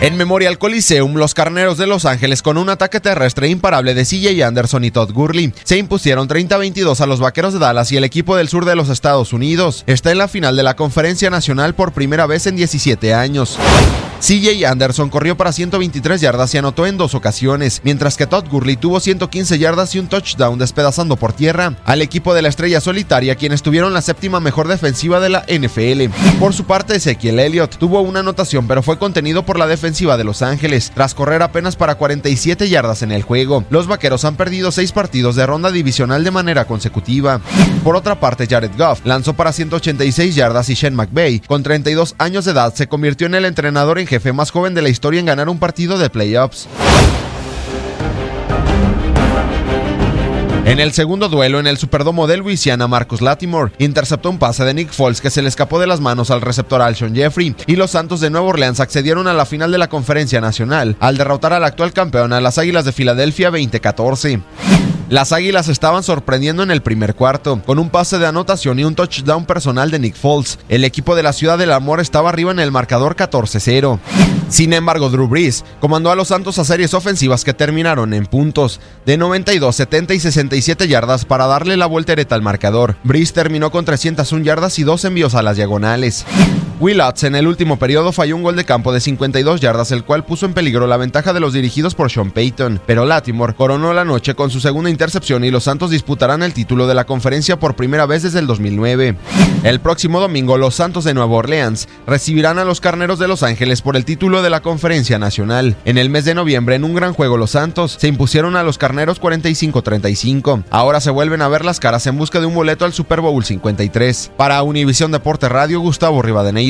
En Memorial Coliseum, los carneros de Los Ángeles, con un ataque terrestre imparable de CJ Anderson y Todd Gurley, se impusieron 30-22 a los vaqueros de Dallas y el equipo del sur de los Estados Unidos. Está en la final de la Conferencia Nacional por primera vez en 17 años. CJ Anderson corrió para 123 yardas y anotó en dos ocasiones, mientras que Todd Gurley tuvo 115 yardas y un touchdown despedazando por tierra al equipo de la estrella solitaria, quienes tuvieron la séptima mejor defensiva de la NFL. Por su parte, Ezequiel Elliott tuvo una anotación, pero fue contenido por la defensiva de Los Ángeles, tras correr apenas para 47 yardas en el juego. Los vaqueros han perdido seis partidos de ronda divisional de manera consecutiva. Por otra parte, Jared Goff lanzó para 186 yardas y Shane McVay, con 32 años de edad, se convirtió en el entrenador en jefe más joven de la historia en ganar un partido de playoffs. En el segundo duelo en el Superdomo de Louisiana, Marcus Latimore interceptó un pase de Nick Foles que se le escapó de las manos al receptor Alshon Jeffrey y los Santos de Nueva Orleans accedieron a la final de la Conferencia Nacional al derrotar al actual campeón a las Águilas de Filadelfia 2014. Las Águilas estaban sorprendiendo en el primer cuarto, con un pase de anotación y un touchdown personal de Nick Foles. El equipo de la Ciudad del Amor estaba arriba en el marcador 14-0. Sin embargo, Drew Brees comandó a los Santos a series ofensivas que terminaron en puntos de 92, 70 y 67 yardas para darle la voltereta al marcador. Brees terminó con 301 yardas y dos envíos a las diagonales. Willats en el último periodo falló un gol de campo de 52 yardas, el cual puso en peligro la ventaja de los dirigidos por Sean Payton. Pero Latimore coronó la noche con su segunda intercepción y los Santos disputarán el título de la conferencia por primera vez desde el 2009. El próximo domingo, los Santos de Nueva Orleans recibirán a los Carneros de Los Ángeles por el título de la conferencia nacional. En el mes de noviembre, en un gran juego, los Santos se impusieron a los Carneros 45-35. Ahora se vuelven a ver las caras en busca de un boleto al Super Bowl 53. Para Univisión Deporte Radio, Gustavo Rivadeneira.